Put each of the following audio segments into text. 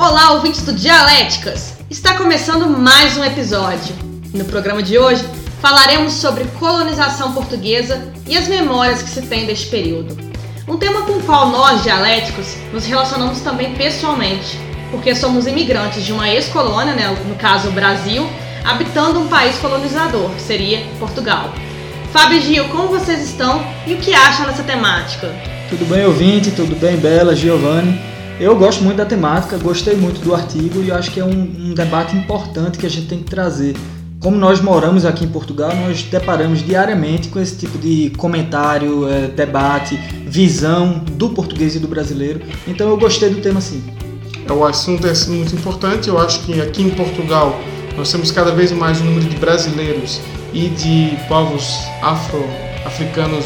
Olá, ouvintes do Dialéticas! Está começando mais um episódio. No programa de hoje, falaremos sobre colonização portuguesa e as memórias que se tem deste período. Um tema com o qual nós, dialéticos, nos relacionamos também pessoalmente, porque somos imigrantes de uma ex-colônia, né, no caso o Brasil, habitando um país colonizador, que seria Portugal. Fábio e Gil, como vocês estão e o que acham dessa temática? Tudo bem, ouvinte? Tudo bem, Bela, Giovanni? Eu gosto muito da temática, gostei muito do artigo e acho que é um, um debate importante que a gente tem que trazer. Como nós moramos aqui em Portugal, nós deparamos diariamente com esse tipo de comentário, é, debate, visão do português e do brasileiro. Então eu gostei do tema sim. O assunto é muito importante. Eu acho que aqui em Portugal nós temos cada vez mais um número de brasileiros e de povos afro-africanos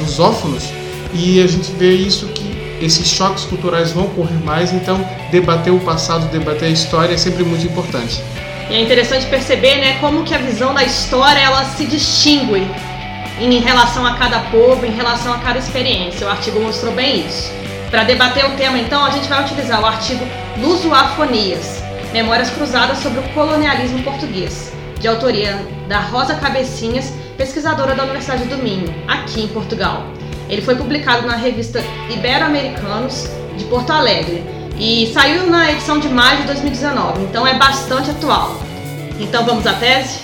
lusófonos e a gente vê isso que esses choques culturais vão ocorrer mais, então debater o passado, debater a história é sempre muito importante. E é interessante perceber, né, como que a visão da história ela se distingue em relação a cada povo, em relação a cada experiência. O artigo mostrou bem isso. Para debater o tema, então, a gente vai utilizar o artigo Lusoafonias, Memórias Cruzadas sobre o Colonialismo Português, de autoria da Rosa Cabecinhas, pesquisadora da Universidade do Minho, aqui em Portugal. Ele foi publicado na revista Ibero-Americanos de Porto Alegre e saiu na edição de maio de 2019, então é bastante atual. Então vamos à tese?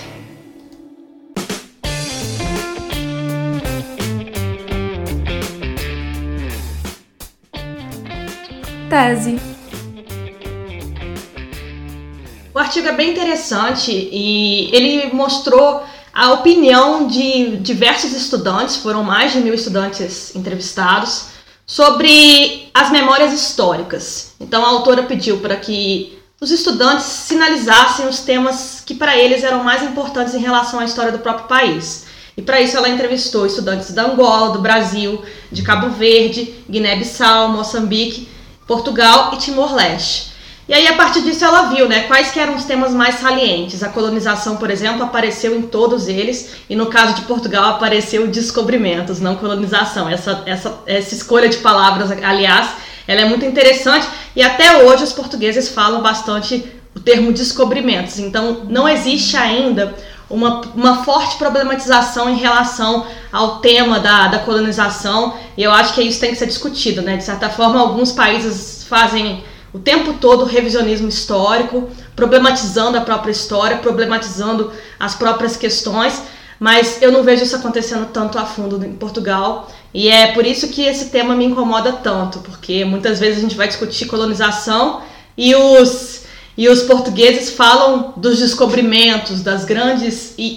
Tese. O artigo é bem interessante e ele mostrou a opinião de diversos estudantes, foram mais de mil estudantes entrevistados, sobre as memórias históricas. Então a autora pediu para que os estudantes sinalizassem os temas que para eles eram mais importantes em relação à história do próprio país. E para isso ela entrevistou estudantes da Angola, do Brasil, de Cabo Verde, Guiné-Bissau, Moçambique, Portugal e Timor-Leste. E aí, a partir disso, ela viu né, quais eram os temas mais salientes. A colonização, por exemplo, apareceu em todos eles, e no caso de Portugal, apareceu descobrimentos, não colonização. Essa, essa, essa escolha de palavras, aliás, ela é muito interessante, e até hoje os portugueses falam bastante o termo descobrimentos. Então, não existe ainda uma, uma forte problematização em relação ao tema da, da colonização, e eu acho que isso tem que ser discutido. Né? De certa forma, alguns países fazem o tempo todo revisionismo histórico, problematizando a própria história, problematizando as próprias questões, mas eu não vejo isso acontecendo tanto a fundo em Portugal. E é por isso que esse tema me incomoda tanto, porque muitas vezes a gente vai discutir colonização e os, e os portugueses falam dos descobrimentos, das grandes. e,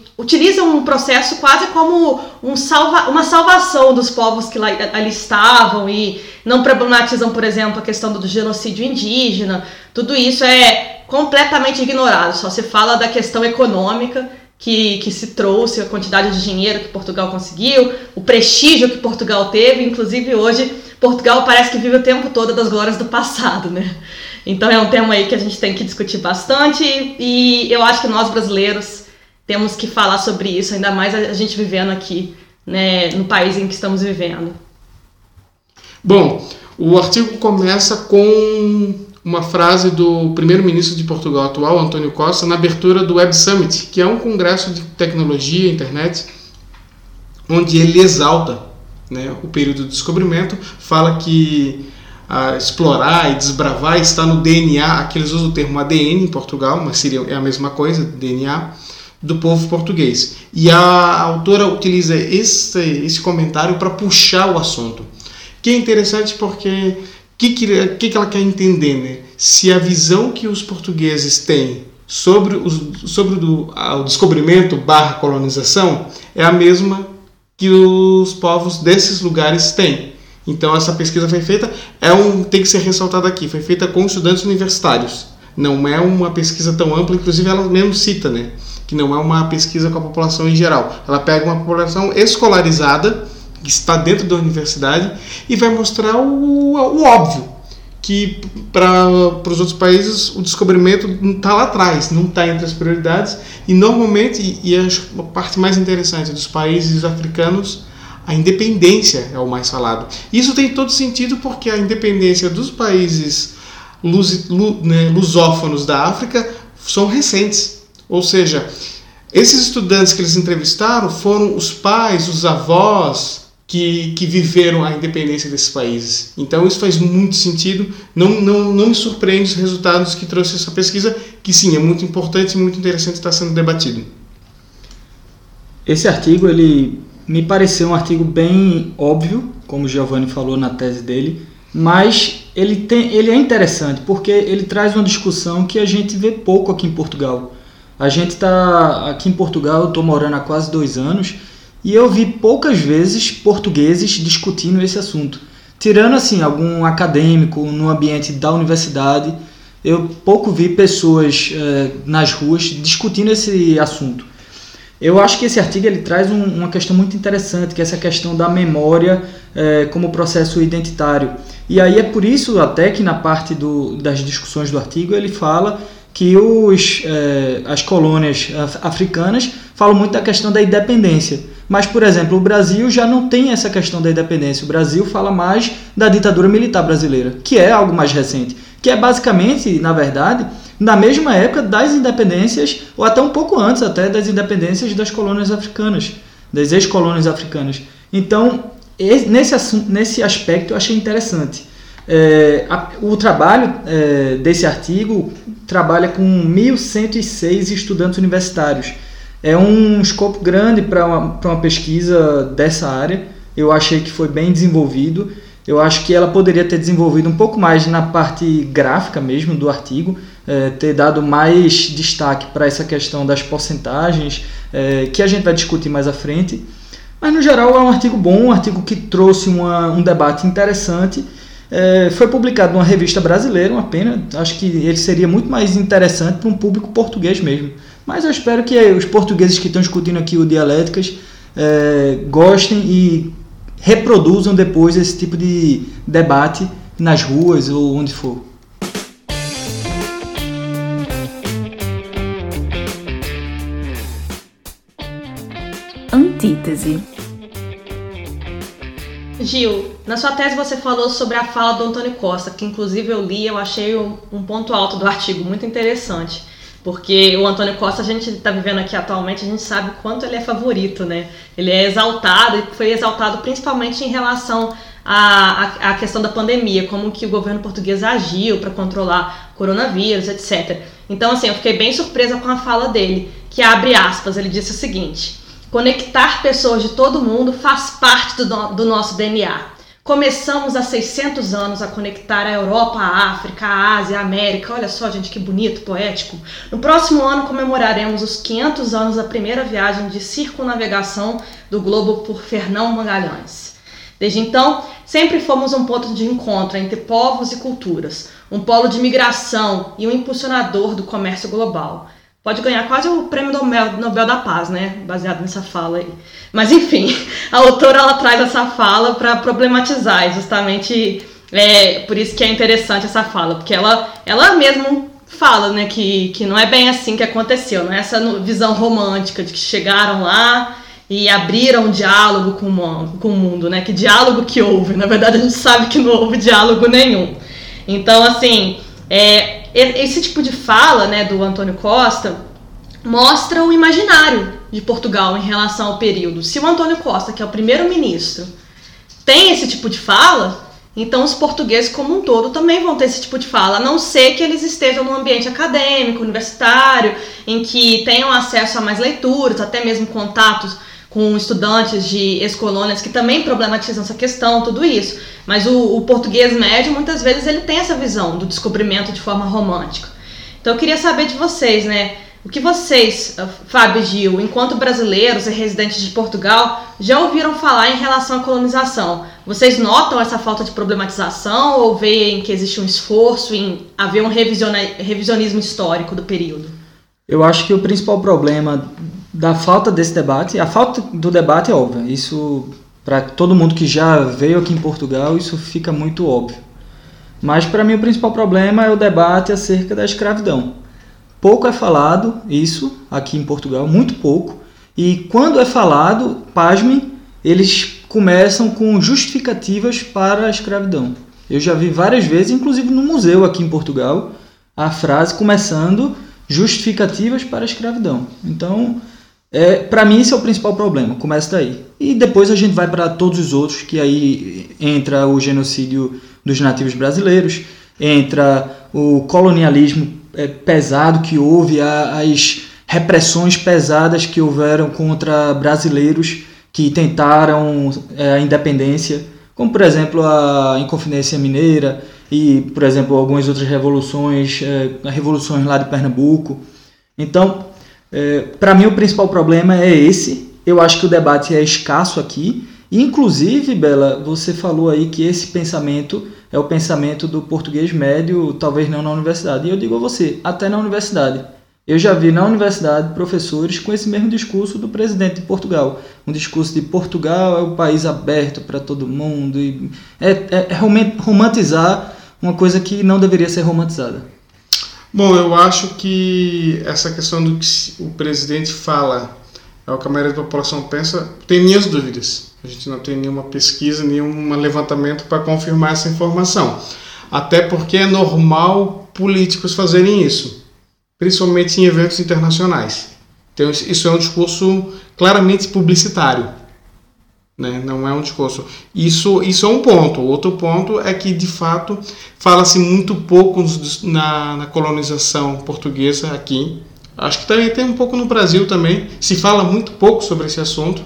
e utilizam um processo quase como um salva, uma salvação dos povos que lá, ali estavam e não problematizam, por exemplo, a questão do genocídio indígena. Tudo isso é completamente ignorado, só se fala da questão econômica que, que se trouxe, a quantidade de dinheiro que Portugal conseguiu, o prestígio que Portugal teve, inclusive hoje Portugal parece que vive o tempo todo das glórias do passado, né? Então é um tema aí que a gente tem que discutir bastante e eu acho que nós brasileiros temos que falar sobre isso, ainda mais a gente vivendo aqui, né, no país em que estamos vivendo. Bom, o artigo começa com uma frase do primeiro-ministro de Portugal atual, António Costa, na abertura do Web Summit, que é um congresso de tecnologia, internet, onde ele exalta né, o período do descobrimento, fala que a explorar e desbravar está no DNA, aqui eles usam o termo ADN em Portugal, mas seria, é a mesma coisa, DNA, do povo português. E a autora utiliza esse, esse comentário para puxar o assunto. Que é interessante porque o que, que, que, ela quer entender? Né? Se a visão que os portugueses têm sobre, os, sobre do, o descobrimento barra colonização é a mesma que os povos desses lugares têm. Então essa pesquisa foi feita, é um, tem que ser ressaltada aqui, foi feita com estudantes universitários. Não é uma pesquisa tão ampla, inclusive ela mesmo cita, né? Que não é uma pesquisa com a população em geral. Ela pega uma população escolarizada, que está dentro da universidade, e vai mostrar o, o óbvio, que para os outros países o descobrimento está lá atrás, não está entre as prioridades, e normalmente, e a parte mais interessante dos países africanos, a independência é o mais falado. Isso tem todo sentido porque a independência dos países né, lusófonos da África são recentes. Ou seja, esses estudantes que eles entrevistaram foram os pais, os avós, que, que viveram a independência desses países. Então isso faz muito sentido. Não, não, não me surpreende os resultados que trouxe essa pesquisa, que sim, é muito importante e muito interessante estar sendo debatido. Esse artigo ele me pareceu um artigo bem óbvio, como o Giovanni falou na tese dele, mas ele, tem, ele é interessante porque ele traz uma discussão que a gente vê pouco aqui em Portugal. A gente está aqui em Portugal, eu estou morando há quase dois anos e eu vi poucas vezes portugueses discutindo esse assunto. Tirando assim algum acadêmico no ambiente da universidade, eu pouco vi pessoas eh, nas ruas discutindo esse assunto. Eu acho que esse artigo ele traz um, uma questão muito interessante, que é essa questão da memória eh, como processo identitário. E aí é por isso até que na parte do, das discussões do artigo ele fala que os, eh, as colônias africanas falam muito da questão da independência. Mas, por exemplo, o Brasil já não tem essa questão da independência. O Brasil fala mais da ditadura militar brasileira, que é algo mais recente, que é basicamente, na verdade, na mesma época das independências, ou até um pouco antes até das independências das colônias africanas, das ex-colônias africanas. Então, nesse, nesse aspecto eu achei interessante. É, a, o trabalho é, desse artigo trabalha com 1.106 estudantes universitários é um escopo grande para uma, uma pesquisa dessa área. Eu achei que foi bem desenvolvido. Eu acho que ela poderia ter desenvolvido um pouco mais na parte gráfica mesmo do artigo, é, ter dado mais destaque para essa questão das porcentagens, é, que a gente vai discutir mais à frente. Mas no geral é um artigo bom, um artigo que trouxe uma, um debate interessante. É, foi publicado numa revista brasileira, uma pena. Acho que ele seria muito mais interessante para um público português mesmo. Mas eu espero que os portugueses que estão discutindo aqui o Dialéticas é, gostem e reproduzam depois esse tipo de debate nas ruas ou onde for. Antítese. Gil, na sua tese você falou sobre a fala do Antônio Costa, que inclusive eu li, eu achei um ponto alto do artigo muito interessante. Porque o Antônio Costa, a gente está vivendo aqui atualmente, a gente sabe quanto ele é favorito, né? Ele é exaltado e foi exaltado principalmente em relação à, à, questão da pandemia, como que o governo português agiu para controlar coronavírus, etc. Então, assim, eu fiquei bem surpresa com a fala dele, que abre aspas, ele disse o seguinte: conectar pessoas de todo mundo faz parte do, do nosso DNA. Começamos há 600 anos a conectar a Europa, a África, a Ásia, a América. Olha só, gente, que bonito, poético. No próximo ano comemoraremos os 500 anos da primeira viagem de circunnavegação do globo por Fernão Magalhães. Desde então, sempre fomos um ponto de encontro entre povos e culturas, um polo de migração e um impulsionador do comércio global pode ganhar quase o prêmio Nobel, Nobel da Paz, né? Baseado nessa fala aí. Mas enfim, a autora ela traz essa fala para problematizar, justamente é, por isso que é interessante essa fala, porque ela, ela mesma fala, né, que, que não é bem assim que aconteceu, não é essa visão romântica de que chegaram lá e abriram um diálogo com o, com o mundo, né? Que diálogo que houve? Na verdade, a gente sabe que não houve diálogo nenhum. Então, assim, é, esse tipo de fala né, do Antônio Costa mostra o imaginário de Portugal em relação ao período. Se o Antônio Costa, que é o primeiro-ministro, tem esse tipo de fala, então os portugueses como um todo também vão ter esse tipo de fala, a não ser que eles estejam num ambiente acadêmico, universitário, em que tenham acesso a mais leituras, até mesmo contatos com estudantes de ex-colônias que também problematizam essa questão, tudo isso. Mas o, o, português médio, muitas vezes, ele tem essa visão do descobrimento de forma romântica. Então eu queria saber de vocês, né? O que vocês, ah, Fábio e Gil, enquanto brasileiros e residentes de Portugal, já ouviram falar em relação à colonização? Vocês notam essa falta de problematização ou veem que existe um esforço em haver um revisionismo histórico do período? Eu acho que o principal problema da falta desse debate. A falta do debate é óbvia. Isso, para todo mundo que já veio aqui em Portugal, isso fica muito óbvio. Mas para mim o principal problema é o debate acerca da escravidão. Pouco é falado isso aqui em Portugal, muito pouco. E quando é falado, pasmem, eles começam com justificativas para a escravidão. Eu já vi várias vezes, inclusive no museu aqui em Portugal, a frase começando justificativas para a escravidão. Então, é, para mim, esse é o principal problema, começa daí. E depois a gente vai para todos os outros, que aí entra o genocídio dos nativos brasileiros, entra o colonialismo é, pesado que houve, as repressões pesadas que houveram contra brasileiros que tentaram é, a independência, como por exemplo a Inconfidência Mineira e, por exemplo, algumas outras revoluções, é, revoluções lá de Pernambuco. Então, é, para mim o principal problema é esse. Eu acho que o debate é escasso aqui. Inclusive, Bela, você falou aí que esse pensamento é o pensamento do português médio, talvez não na universidade. E eu digo a você, até na universidade. Eu já vi na universidade professores com esse mesmo discurso do presidente de Portugal. Um discurso de Portugal é o país aberto para todo mundo. E é, é, é romantizar uma coisa que não deveria ser romantizada. Bom, eu acho que essa questão do que o presidente fala é o que a maioria da população pensa, tem minhas dúvidas. A gente não tem nenhuma pesquisa, nenhum levantamento para confirmar essa informação. Até porque é normal políticos fazerem isso principalmente em eventos internacionais. Então, isso é um discurso claramente publicitário. Né? Não é um discurso. Isso, isso é um ponto. Outro ponto é que, de fato, fala-se muito pouco na, na colonização portuguesa aqui. Acho que também tem um pouco no Brasil também. Se fala muito pouco sobre esse assunto.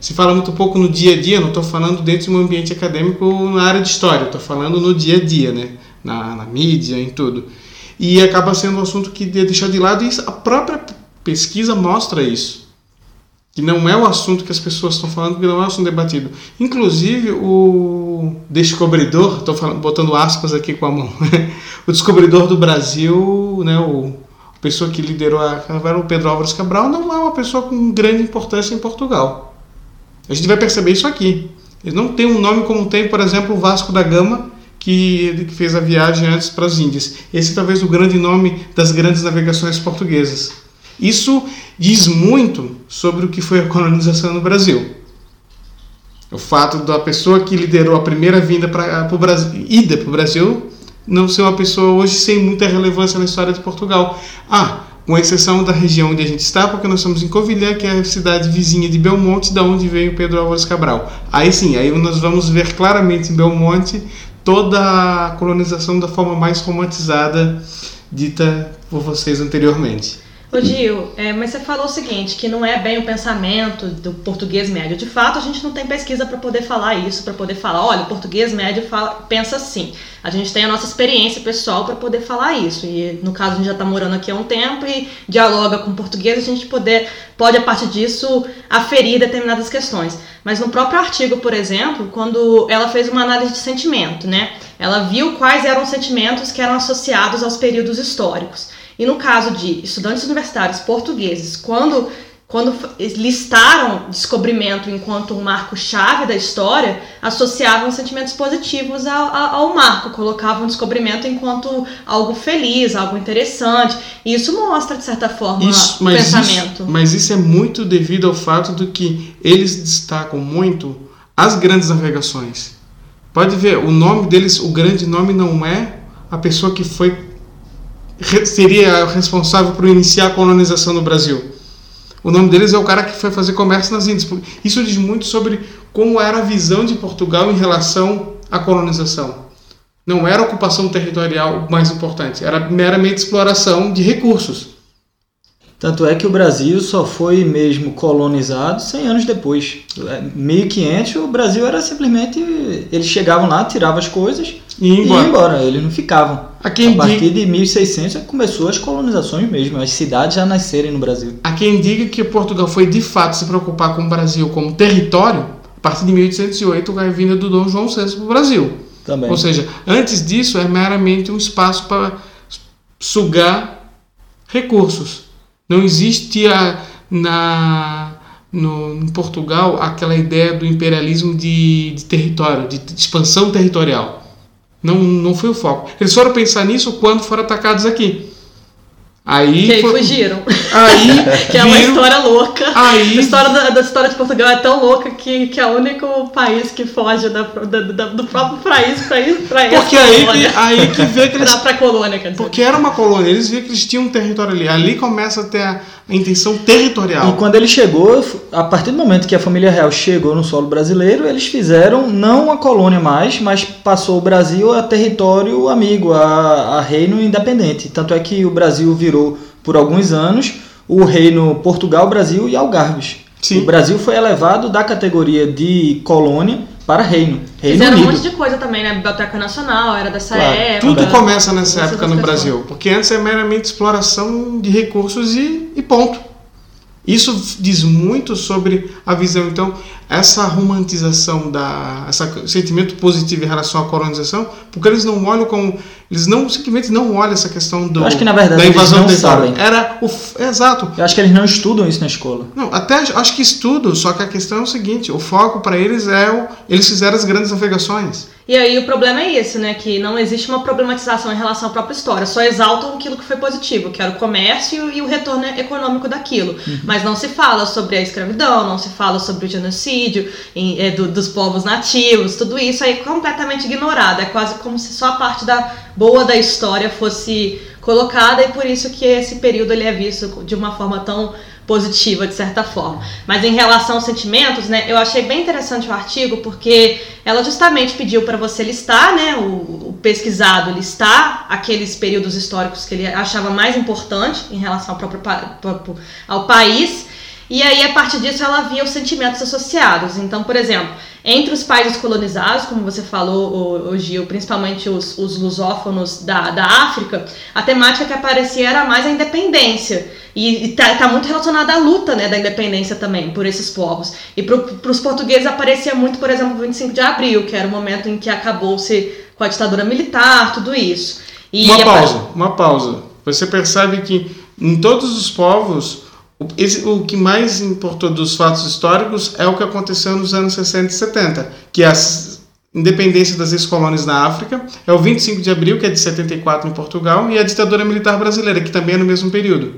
Se fala muito pouco no dia a dia. Não estou falando dentro de um ambiente acadêmico na área de história. Estou falando no dia a dia, né? na, na mídia, em tudo e acaba sendo um assunto que deixado de lado e a própria pesquisa mostra isso. Que não é o assunto que as pessoas estão falando, que não é o assunto debatido. Inclusive, o descobridor, estou botando aspas aqui com a mão, o descobridor do Brasil, né, o, a pessoa que liderou a o Pedro Álvares Cabral, não é uma pessoa com grande importância em Portugal. A gente vai perceber isso aqui. Ele não tem um nome como tem, por exemplo, o Vasco da Gama, que, que fez a viagem antes para as Índias. Esse é talvez o grande nome das grandes navegações portuguesas. Isso diz muito sobre o que foi a colonização no Brasil. O fato da pessoa que liderou a primeira vinda para o Brasil, ida para o Brasil, não ser uma pessoa hoje sem muita relevância na história de Portugal. Ah, com exceção da região onde a gente está, porque nós estamos em Covilhã, que é a cidade vizinha de Belmonte, da onde veio Pedro Álvares Cabral. Aí sim, aí nós vamos ver claramente em Belmonte toda a colonização da forma mais romantizada dita por vocês anteriormente. Ô Gil, é, mas você falou o seguinte, que não é bem o pensamento do português médio. De fato, a gente não tem pesquisa para poder falar isso, para poder falar, olha, o português médio fala, pensa assim. A gente tem a nossa experiência pessoal para poder falar isso. E no caso, a gente já está morando aqui há um tempo e dialoga com o português, a gente poder, pode, a partir disso, aferir determinadas questões. Mas no próprio artigo, por exemplo, quando ela fez uma análise de sentimento, né? Ela viu quais eram os sentimentos que eram associados aos períodos históricos. E no caso de estudantes universitários portugueses, quando, quando listaram descobrimento enquanto um marco-chave da história, associavam sentimentos positivos ao, ao, marco, colocavam descobrimento enquanto algo feliz, algo interessante. E isso mostra, de certa forma, isso, o pensamento. Isso, mas isso é muito devido ao fato de que eles destacam muito as grandes navegações. Pode ver, o nome deles, o grande nome não é a pessoa que foi seria responsável por iniciar a colonização no Brasil. O nome deles é o cara que foi fazer comércio nas Índias. Isso diz muito sobre como era a visão de Portugal em relação à colonização. Não era a ocupação territorial mais importante, era meramente exploração de recursos. Tanto é que o Brasil só foi mesmo colonizado 100 anos depois. 1500 o Brasil era simplesmente eles chegavam lá, tiravam as coisas e embora. embora. Eles não ficavam. A, a partir de 1600 começou as colonizações mesmo, as cidades já nascerem no Brasil. Há quem diga que Portugal foi de fato se preocupar com o Brasil como território a partir de 1808 com a vinda do Dom João VI para o Brasil. Também. Ou seja, antes disso é meramente um espaço para sugar recursos. Não existia na, no, em Portugal aquela ideia do imperialismo de, de território, de, de, expansão territorial. Não, não foi o foco. Eles foram pensar nisso quando foram atacados aqui. Aí, que aí foi- fugiram. aí que é uma viram- história louca. Aí- A história da, da história de Portugal é tão louca que, que é o único país que foge da, da- da- do próprio país pra ir pra Porque essa aí que, colônia. aí que vê que eles Pra, pra colônia, quer dizer. Porque era uma colônia, eles viam que eles tinham um território ali. Ali começa a ter a, a intenção territorial. E quando ele chegou, a partir do momento que a família real chegou no solo brasileiro, eles fizeram não uma colônia mais, mas passou o Brasil a território amigo, a, a reino independente. Tanto é que o Brasil virou, por alguns anos, o reino Portugal, Brasil e Algarves. Sim. O Brasil foi elevado da categoria de colônia para reino. Reino Fizeram um Unido. monte de coisa também, né? Biblioteca Nacional, era dessa Claro, época. Tudo começa nessa época no. Brasil, porque antes é meramente exploração de recursos e, e ponto. Isso diz muito sobre a visão. Então, essa romantização, da, esse sentimento positivo em relação à colonização, porque eles não olham como. Eles não simplesmente não olham essa questão do, Eu acho que, na verdade, da eles invasão não do território. sabem. Era o. Exato. Eu acho que eles não estudam isso na escola. Não, até acho que estudo, só que a questão é o seguinte: o foco para eles é o. Eles fizeram as grandes navegações. E aí o problema é esse, né? Que não existe uma problematização em relação à própria história. Só exaltam aquilo que foi positivo, que era o comércio e o retorno econômico daquilo. Mas não se fala sobre a escravidão, não se fala sobre o genocídio em- é, do- dos povos nativos, tudo isso aí é completamente ignorado. É quase como se só a parte da boa da história fosse colocada e por isso que esse período ele é visto de uma forma tão positiva de certa forma. Mas em relação aos sentimentos, né, eu achei bem interessante o artigo porque ela justamente pediu para você listar, né, o, o pesquisado listar aqueles períodos históricos que ele achava mais importante em relação ao próprio próprio- ao país. E aí, a partir disso, ela via os sentimentos associados. Então, por exemplo, entre os países colonizados, como você falou, o, o Gil, principalmente os, os lusófonos da, da África, a temática que aparecia era mais a independência. E, está tá muito relacionada à luta né, da independência também, por esses povos. E para os portugueses aparecia muito, por exemplo, o 25 de abril, que era o momento em que acabou-se com a ditadura militar, tudo isso. E Uma pausa, uma pausa. Você percebe que em todos os povos, o, que mais importou dos fatos históricos é o que aconteceu nos anos 60 e 70, que é a independência das ex-colônias na África, é o 25 de abril, que é de 74 em Portugal, e a ditadura militar brasileira, que também é no mesmo período.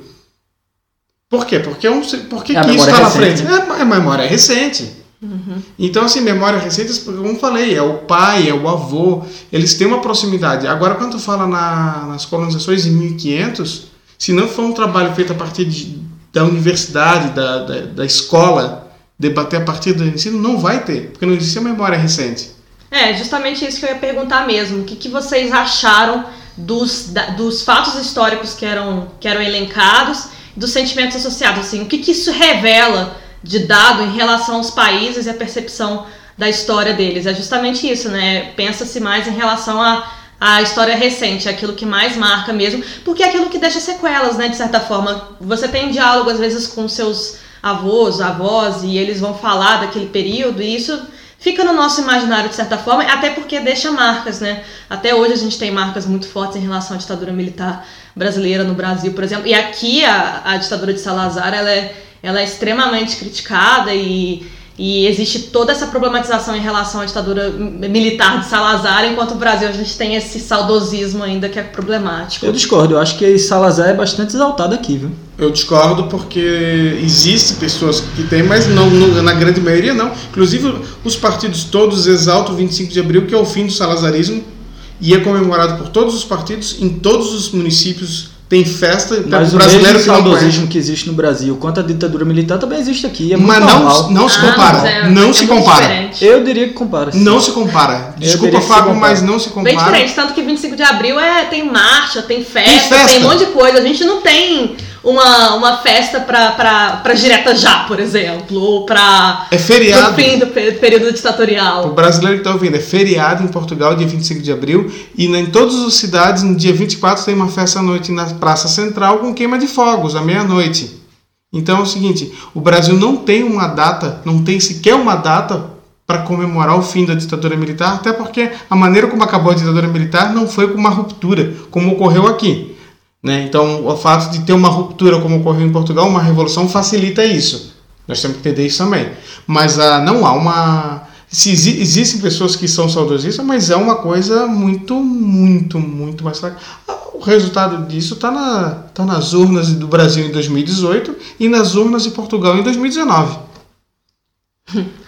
Por quê? Porque, é um, por que, É a que isso está na frente? É, é memória recente. Então, assim, memória recente, como eu falei, é o pai, é o avô, eles têm uma proximidade. Agora, quando tu fala na- nas colonizações em 1500, se não for um trabalho feito a partir de- da universidade, da, da, da escola, debater a partir do ensino, não vai ter, porque não existe a memória recente. É, justamente isso que eu ia perguntar mesmo. O que, que vocês acharam dos, da- dos fatos históricos que eram, que eram elencados, dos sentimentos associados? Assim, o que, que isso revela de dado em relação aos países e a percepção da história deles? É justamente isso, né? Pensa-se mais em relação a a história recente, é aquilo que mais marca mesmo, porque é aquilo que deixa sequelas, né, de certa forma. Você tem diálogo às vezes com seus avós, avós, e eles vão falar daquele período, e isso fica no nosso imaginário de certa forma, até porque deixa marcas, né? Até hoje a gente tem marcas muito fortes em relação à ditadura militar brasileira no Brasil, por exemplo. E aqui a, a ditadura de Salazar, ela é, ela é extremamente criticada e, e existe toda essa problematização em relação à ditadura militar de Salazar, enquanto o Brasil a gente tem esse saudosismo ainda que é problemático. Eu discordo, eu acho que Salazar é bastante exaltado aqui, viu? Eu discordo porque existe pessoas que têm, mas não, não- na grande maioria não. Inclusive, os partidos todos exaltam o 25 de abril, que é o fim do salazarismo, e é comemorado por todos os partidos, em todos os municípios tem festa, Mas o brasileiro mesmo que não saudosismo que existe no Brasil quanto a ditadura militar também existe aqui. É muito Mas normal. não, não se Ah, compara. é- não é se compara. diferente. Eu diria que compara. sim. Não se compara. Desculpa, Fábio, compara. mas não se Bem compara. diferente, tanto que 25 de abril é, tem marcha, tem festa, Tem tem, festa. um monte de coisa. A gente não tem uma, uma festa pra, pra, pra direta já, por exemplo, ou pra É pro feriado. fim do pe- período O ditatorial. brasileiro que está ouvindo, é feriado em Portugal, dia 25 de abril, e em todas as cidades, no dia 24, tem uma festa à noite na Praça Central com queima de fogos, à meia-noite. Então é o seguinte: o Brasil não tem uma data, não tem sequer uma data para comemorar o fim da ditadura militar, até porque a maneira como acabou a ditadura militar não foi com uma ruptura, como ocorreu aqui. Né? Então, o fato de ter uma ruptura, como ocorreu em Portugal, uma revolução, facilita isso. Nós temos que entender isso também. Mas ah, não há uma. Se exi- existem pessoas que são saudosistas, mas é uma coisa muito, muito, muito mais fraca. Ah, O resultado disso está na, tá nas urnas do Brasil em 2018 e nas urnas de Portugal em 2019.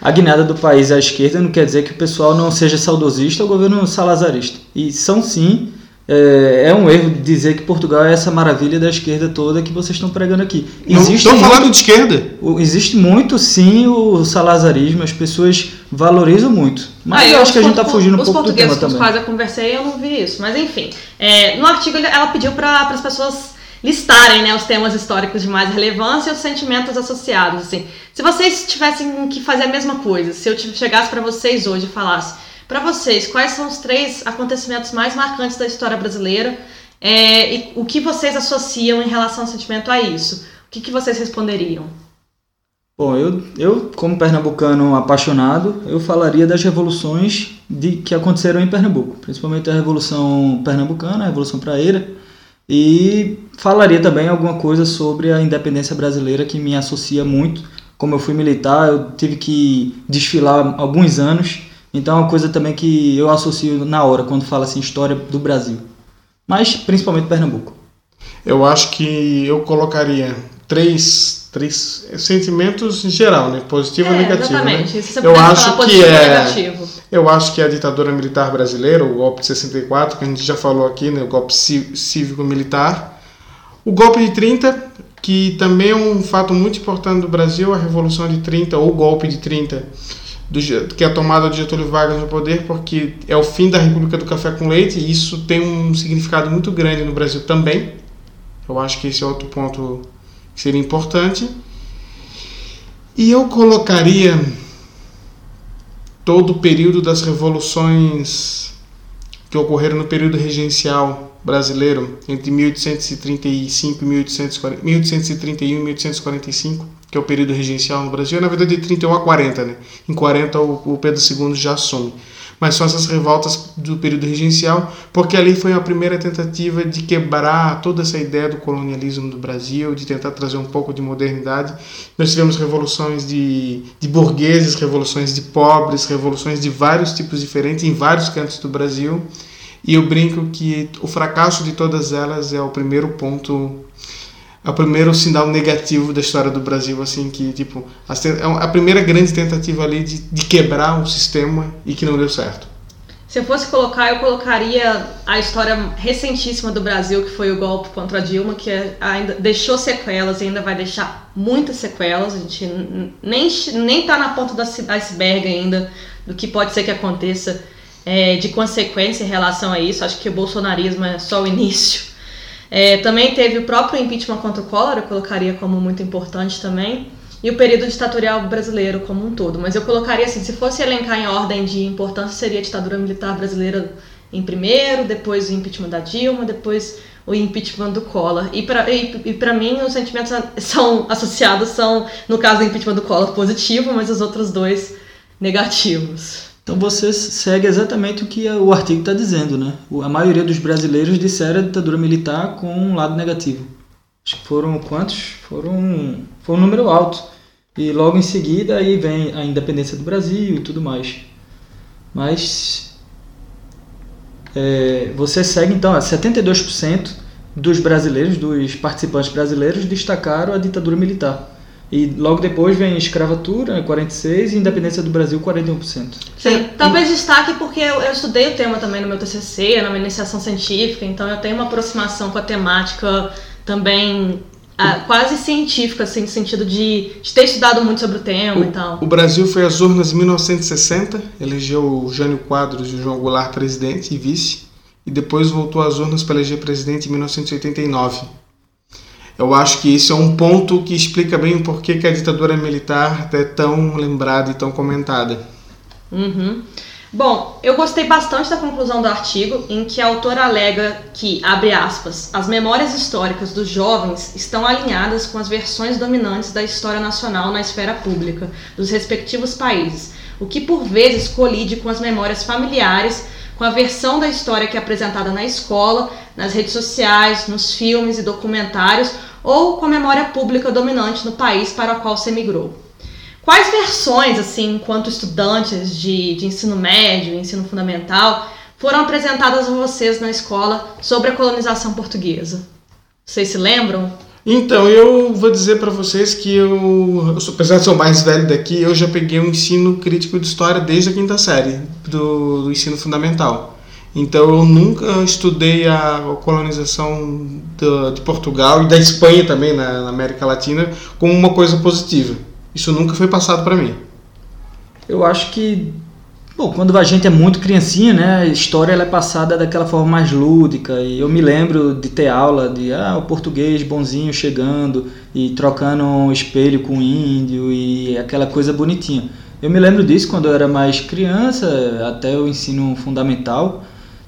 A guinada do país à esquerda não quer dizer que o pessoal não seja saudosista ou governo salazarista. E são sim é, é, um erro dizer que Portugal é essa maravilha da esquerda toda que vocês estão pregando aqui. Estou falando de esquerda. Existe muito, sim, o salazarismo. As pessoas valorizam muito. Mas ah, eu, eu acho que a gente está fugindo um pouco do tema também. Os portugueses com os quais eu conversei, eu não vi isso. Mas enfim, é, no artigo ela pediu para as pessoas listarem né, os temas históricos de mais relevância e os sentimentos associados. Assim. Se vocês tivessem que fazer a mesma coisa, se eu chegasse para vocês hoje e falasse para vocês, quais são os três acontecimentos mais marcantes da história brasileira é, e o que vocês associam em relação ao sentimento a isso? O que, que vocês responderiam? Bom, eu, eu, como pernambucano apaixonado, eu falaria das revoluções de, que aconteceram em Pernambuco, principalmente a Revolução Pernambucana, a Revolução Praeira, e falaria também alguma coisa sobre a independência brasileira que me associa muito. Como eu fui militar, eu tive que desfilar alguns anos então é uma coisa também que eu associo na hora quando fala assim história do Brasil. Mas principalmente Pernambuco. Eu acho que eu colocaria três, três sentimentos em geral, né? Positivo é, e negativo. Né? Exatamente. Né? Você eu acho que é Eu acho que é a ditadura militar brasileira, o golpe de 64, que a gente já falou aqui, né? O golpe cívico-militar. O golpe de 30, que também é um fato muito importante do Brasil, a Revolução de 30 ou o golpe de 30 do, que é a tomada de Getúlio Vargas no poder, porque é o fim da República do Café com Leite e isso tem um significado muito grande no Brasil também. Eu acho que esse é outro ponto que seria importante. E eu colocaria todo o período das revoluções que ocorreram no período regencial brasileiro, entre 1835 e 1840, 1831 e 1845 que é o período regencial no Brasil, é na verdade de 31 a 40, né? Em 40 o, Pedro II já assume. Mas são essas revoltas do período regencial, porque ali foi a primeira tentativa de quebrar toda essa ideia do colonialismo do Brasil, de tentar trazer um pouco de modernidade. Nós tivemos revoluções de, de burgueses, revoluções de pobres, revoluções de vários tipos diferentes em vários cantos do Brasil. E eu brinco que o fracasso de todas elas é o primeiro ponto é o primeiro sinal negativo da história do Brasil, assim, que, tipo, é a primeira grande tentativa ali de, de quebrar um sistema e que não deu certo. Se eu fosse colocar, eu colocaria a história recentíssima do Brasil, que foi o golpe contra a Dilma, que é, ainda deixou sequelas e ainda vai deixar muitas sequelas. A gente nem, nem tá na ponta do iceberg ainda do que pode ser que aconteça é, de consequência em relação a isso. Acho que o bolsonarismo é só o início é, também teve o próprio impeachment contra o Collor, eu colocaria como muito importante também, e o período ditatorial brasileiro como um todo. Mas eu colocaria assim, se fosse elencar em ordem de importância, seria a ditadura militar brasileira em primeiro, depois o impeachment da Dilma, depois o impeachment do Collor. E para e, e pra mim, os sentimentos são associados são, no caso do impeachment do Collor, positivo, mas os outros dois negativos. Então você segue exatamente o que o artigo está dizendo, né? A maioria dos brasileiros disseram a ditadura militar com um lado negativo. Acho que foram quantos? Foram foi um número alto. E logo em seguida aí vem a independência do Brasil e tudo mais. Mas é, você segue então, 72% dos brasileiros, dos participantes brasileiros destacaram a ditadura militar. E logo depois vem escravatura, 46, e independência do Brasil, 41%. Sim, talvez destaque porque eu, eu, estudei o tema também no meu TCC, na minha iniciação científica, então eu tenho uma aproximação com a temática também ah, quase científica, assim, no sentido de, de, ter estudado muito sobre o tema o, e tal. O Brasil foi às urnas em 1960, elegeu o Jânio Quadros e o João Goulart presidente e vice, e depois voltou às urnas para eleger presidente em 1989. Eu acho que isso é um ponto que explica bem o porquê que a ditadura militar é tão lembrada e tão comentada. Uhum. Bom, eu gostei bastante da conclusão do artigo, em que a autora alega que, abre aspas, as memórias históricas dos jovens estão alinhadas com as versões dominantes da história nacional na esfera pública dos respectivos países, o que por vezes colide com as memórias familiares, com a versão da história que é apresentada na escola, nas redes sociais, nos filmes e documentários ou com a memória pública dominante no país para o qual você migrou. Quais versões, assim, enquanto estudantes de, de ensino médio, ensino fundamental, foram apresentadas a vocês na escola sobre a colonização portuguesa? Vocês se lembram? Então, eu vou dizer para vocês que eu, apesar de ser o mais velho daqui, eu já peguei um ensino crítico de história desde a quinta série do, do ensino fundamental. Então, eu nunca estudei a colonização de, Portugal e da Espanha também, na, na América Latina, como uma coisa positiva. Isso nunca foi passado para mim. Eu acho que Bom, quando a gente é muito criancinha, né, a história ela é passada daquela forma mais lúdica. E eu me lembro de ter aula de ah, o português bonzinho chegando e trocando um espelho com o índio e aquela coisa bonitinha. Eu me lembro disso quando eu era mais criança, até o ensino fundamental.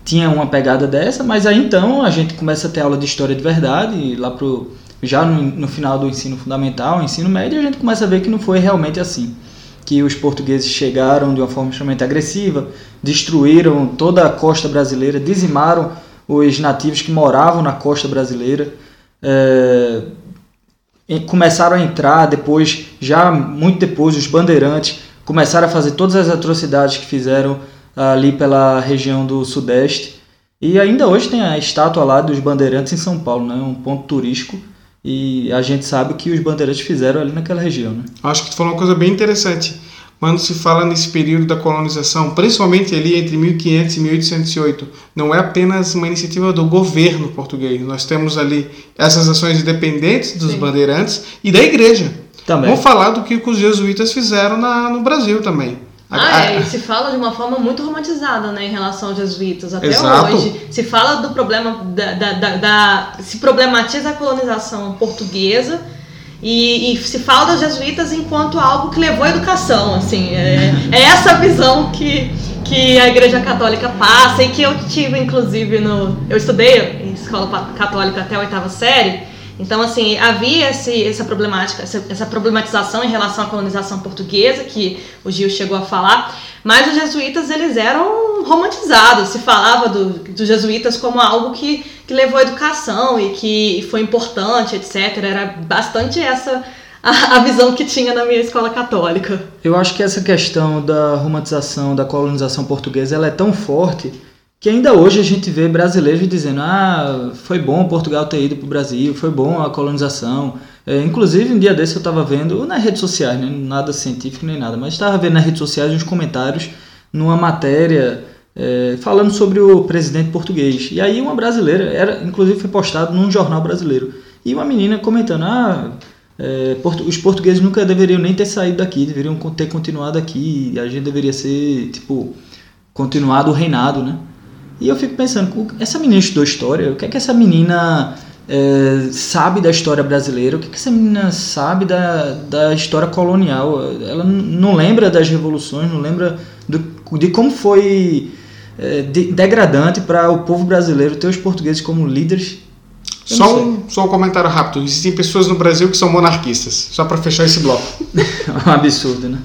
Tinha uma pegada dessa, mas aí então a gente começa a ter aula de história de verdade, lá pro, já no, no final do ensino fundamental, ensino médio, a gente começa a ver que não foi realmente assim. Que os portugueses chegaram de uma forma extremamente agressiva, destruíram toda a costa brasileira, dizimaram os nativos que moravam na costa brasileira, é, começaram a entrar depois, já muito depois, os bandeirantes começaram a fazer todas as atrocidades que fizeram ali pela região do Sudeste. E ainda hoje tem a estátua lá dos bandeirantes em São Paulo, né? um ponto turístico e a gente sabe que os bandeirantes fizeram ali naquela região. Né? Acho que tu falou uma coisa bem interessante. Quando se fala nesse período da colonização, principalmente ali entre 1500 e 1808, não é apenas uma iniciativa do governo português. Nós temos ali essas ações independentes dos Sim. bandeirantes e da igreja. Também. Vamos falar do que os jesuítas fizeram na, no Brasil também. Ah, é, e se fala de uma forma muito romantizada, né, em relação aos jesuítas. Até Exato. hoje, se fala do problema da, da, da, da, se problematiza a colonização portuguesa e, e, se fala dos jesuítas enquanto algo que levou à educação, assim, é, é essa visão que que a Igreja Católica passa e que eu tive, inclusive, no. Eu estudei em escola católica até a oitava série. Então, assim, havia esse, essa problemática, essa, essa, problematização em relação à colonização portuguesa, que o Gil chegou a falar, mas os jesuítas, eles eram romantizados, se falava do, dos jesuítas como algo que, que levou à educação e que foi importante, etc. Era bastante essa a, a visão que tinha na minha escola católica. Eu acho que essa questão da romantização, da colonização portuguesa, ela é tão forte que ainda hoje a gente vê brasileiros dizendo ah, foi bom Portugal ter ido para o Brasil, foi bom a colonização. É, inclusive, um dia desse eu estava vendo, nas redes sociais, né, nada científico nem nada, mas estava vendo nas redes sociais uns comentários numa matéria é, falando sobre o presidente português. E aí uma brasileira, era, inclusive foi postado num jornal brasileiro, e uma menina comentando, ah, é, os portugueses nunca deveriam nem ter saído daqui, deveriam ter continuado aqui, a gente deveria ser, tipo, continuado o reinado, né? E eu fico pensando, essa menina estudou história, o que é que essa menina é, sabe da história brasileira, o que, é que essa menina sabe da, da história colonial? Ela não lembra das revoluções, não lembra do, de como foi é, de, degradante para o povo brasileiro ter os portugueses como líderes. Só um, só um comentário rápido. Existem pessoas no Brasil que são monarquistas, só para fechar esse bloco. um absurdo, né?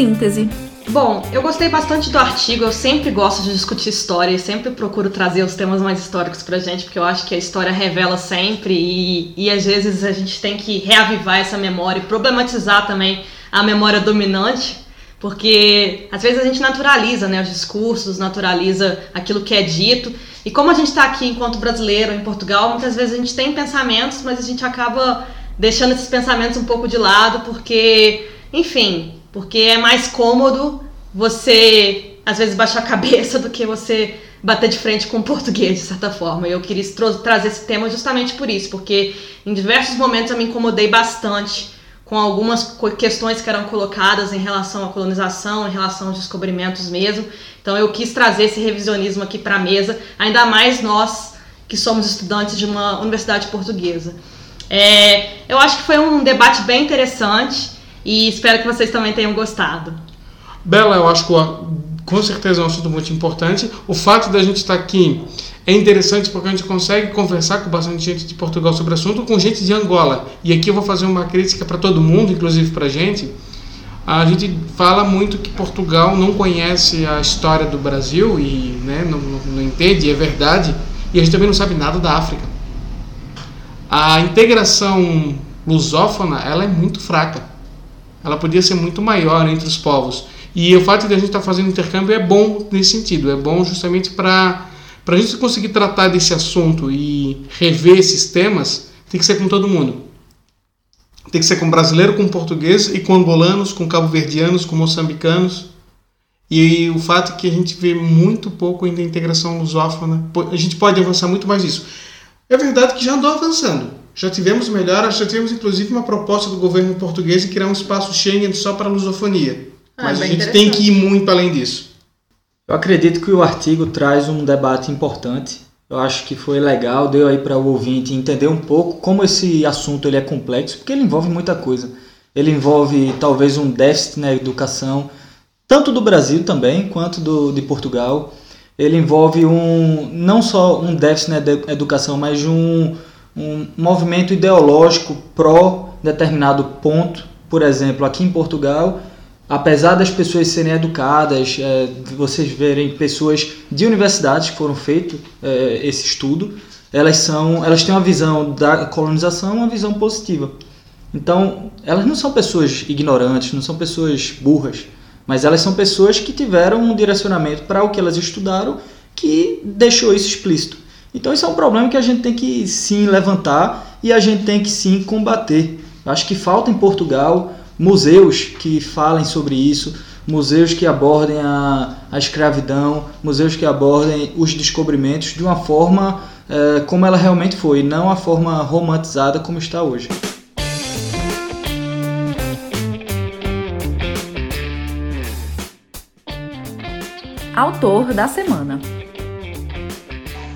Síntese. Bom, eu gostei bastante do artigo, eu sempre gosto de discutir história e sempre procuro trazer os temas mais históricos pra gente, porque eu acho que a história revela sempre e, e às vezes a gente tem que reavivar essa memória e problematizar também a memória dominante, porque às vezes a gente naturaliza né, os discursos, naturaliza aquilo que é dito, e como a gente está aqui enquanto brasileiro em Portugal, muitas vezes a gente tem pensamentos, mas a gente acaba deixando esses pensamentos um pouco de lado, porque, enfim, porque é mais cômodo você, às vezes, baixar a cabeça do que você bater de frente com o português, de certa forma. Eu queria trazer esse tema justamente por isso, porque em diversos momentos eu me incomodei bastante com algumas questões que eram colocadas em relação à colonização, em relação aos descobrimentos mesmo. Então eu quis trazer esse revisionismo aqui para a mesa, ainda mais nós que somos estudantes de uma universidade portuguesa. É, eu acho que foi um debate bem interessante. E espero que vocês também tenham gostado. Bela, eu acho que com certeza é um assunto muito importante. O fato da gente estar aqui é interessante porque a gente consegue conversar com bastante gente de Portugal sobre o assunto, com gente de Angola. E aqui eu vou fazer uma crítica para todo mundo, inclusive para a gente. A gente fala muito que Portugal não conhece a história do Brasil e né, não, não, entende, é verdade. E a gente também não sabe nada da África. a integração lusófona ela é muito fraca. Ela podia ser muito maior entre os povos. E o fato de a gente estar tá fazendo intercâmbio é bom nesse sentido. É bom justamente para a gente conseguir tratar desse assunto e rever esses temas, tem que ser com todo mundo. Tem que ser com brasileiro, com português e com angolanos, com cabo-verdianos, com moçambicanos. E o fato é que a gente vê muito pouco ainda a integração lusófona, a gente pode avançar muito mais nisso. É verdade que já andou avançando. Já tivemos melhoras, já tivemos inclusive uma proposta do governo português de criar um espaço Schengen só para a lusofonia. Ah, Mas a gente tem que ir muito além disso. Eu acredito que o artigo traz um debate importante. Eu acho que foi legal, deu aí para o ouvinte entender um pouco como esse assunto ele é complexo, porque ele envolve muita coisa. Ele envolve talvez um déficit na educação, tanto do Brasil também quanto do, de Portugal. Ele envolve um não só um déficit na educação, mas um, um movimento ideológico pró determinado ponto. Por exemplo, aqui em Portugal, apesar das pessoas serem educadas, é, vocês verem pessoas de universidades que foram feito é, esse estudo, elas são, elas têm uma visão da colonização, uma visão positiva. Então, elas não são pessoas ignorantes, não são pessoas burras, mas elas são pessoas que tiveram um direcionamento para o que elas estudaram que deixou isso explícito. Então, isso é um problema que a gente tem que sim levantar e a gente tem que sim combater. Acho que falta em Portugal museus que falem sobre isso, museus que abordem a, a escravidão, museus que abordem os descobrimentos de uma forma é, como ela realmente foi, não a forma romantizada como está hoje. Autor da semana.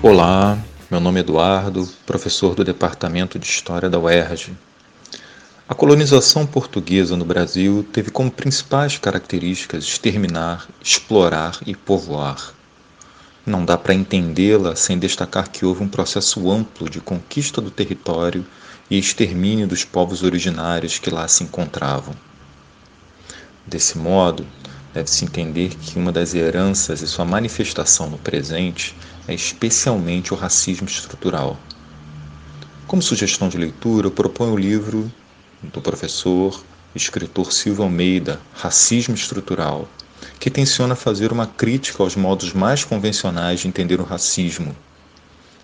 Olá, meu nome é Eduardo, professor do Departamento de História da UERJ. A colonização portuguesa no Brasil teve como principais características exterminar, explorar e povoar. Não dá para entendê-la sem destacar que houve um processo amplo de conquista do território e extermínio dos povos originários que lá se encontravam. Desse modo, deve-se entender que uma das heranças e sua manifestação no presente especialmente o racismo estrutural. Como sugestão de leitura, eu proponho o livro do professor escritor Silvio Almeida, Racismo Estrutural, que tenciona fazer uma crítica aos modos mais convencionais de entender o racismo.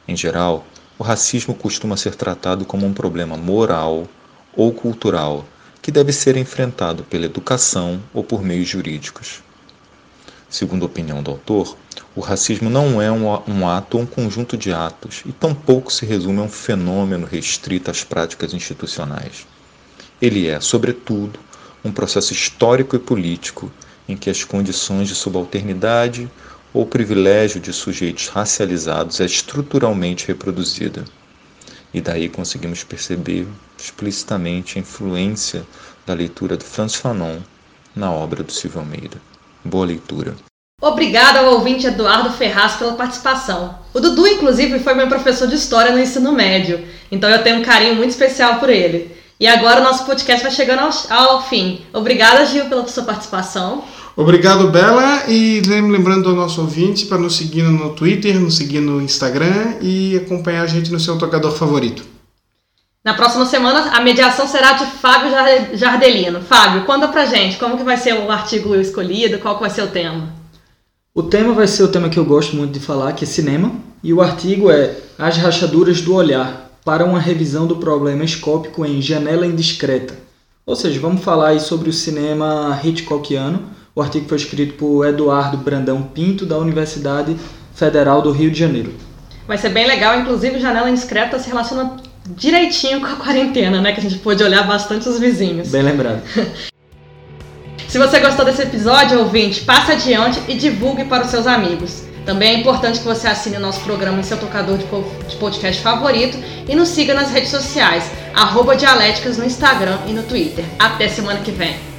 Em geral, o racismo costuma ser tratado como um problema moral ou cultural que deve ser enfrentado pela educação ou por meios jurídicos. Segundo a opinião do autor, o racismo não é um, ato ou um conjunto de atos e tampouco se resume a um fenômeno restrito às práticas institucionais. Ele é, sobretudo, um processo histórico e político em que as condições de subalternidade ou privilégio de sujeitos racializados é estruturalmente reproduzida. E daí conseguimos perceber explicitamente a influência da leitura de Franz Fanon na obra do Silvio Almeida. Boa leitura. Obrigada ao ouvinte Eduardo Ferraz pela participação. O Dudu, inclusive, foi meu professor de história no ensino médio, então eu tenho um carinho muito especial por ele. E agora o nosso podcast vai chegando ao, ao fim. Obrigada, Gil, pela sua participação. Obrigado, Bela. E lembrando ao nosso ouvinte para nos seguir no Twitter, nos seguir no Instagram e acompanhar a gente no seu tocador favorito. Na próxima semana, a mediação será de Fábio Jardelino. Fábio, conta pra gente como que vai ser o artigo escolhido, qual que vai ser o tema. O tema vai ser o tema que eu gosto muito de falar, que é cinema. E o artigo é As Rachaduras do Olhar, para uma revisão do problema escópico em Janela Indiscreta. Ou seja, vamos falar aí sobre o cinema Hitchcockiano. O artigo foi escrito por Eduardo Brandão Pinto, da Universidade Federal do Rio de Janeiro. Vai ser bem legal, inclusive Janela Indiscreta se relaciona direitinho com a quarentena, né? Que a gente pôde olhar bastante os vizinhos. Bem lembrado. se você gostou desse episódio, ouvinte, passe adiante e divulgue para os seus amigos. Também é importante que você assine o nosso programa em seu tocador de podcast favorito e nos siga nas redes sociais, arroba Dialéticas no Instagram e no Twitter. Até semana que vem!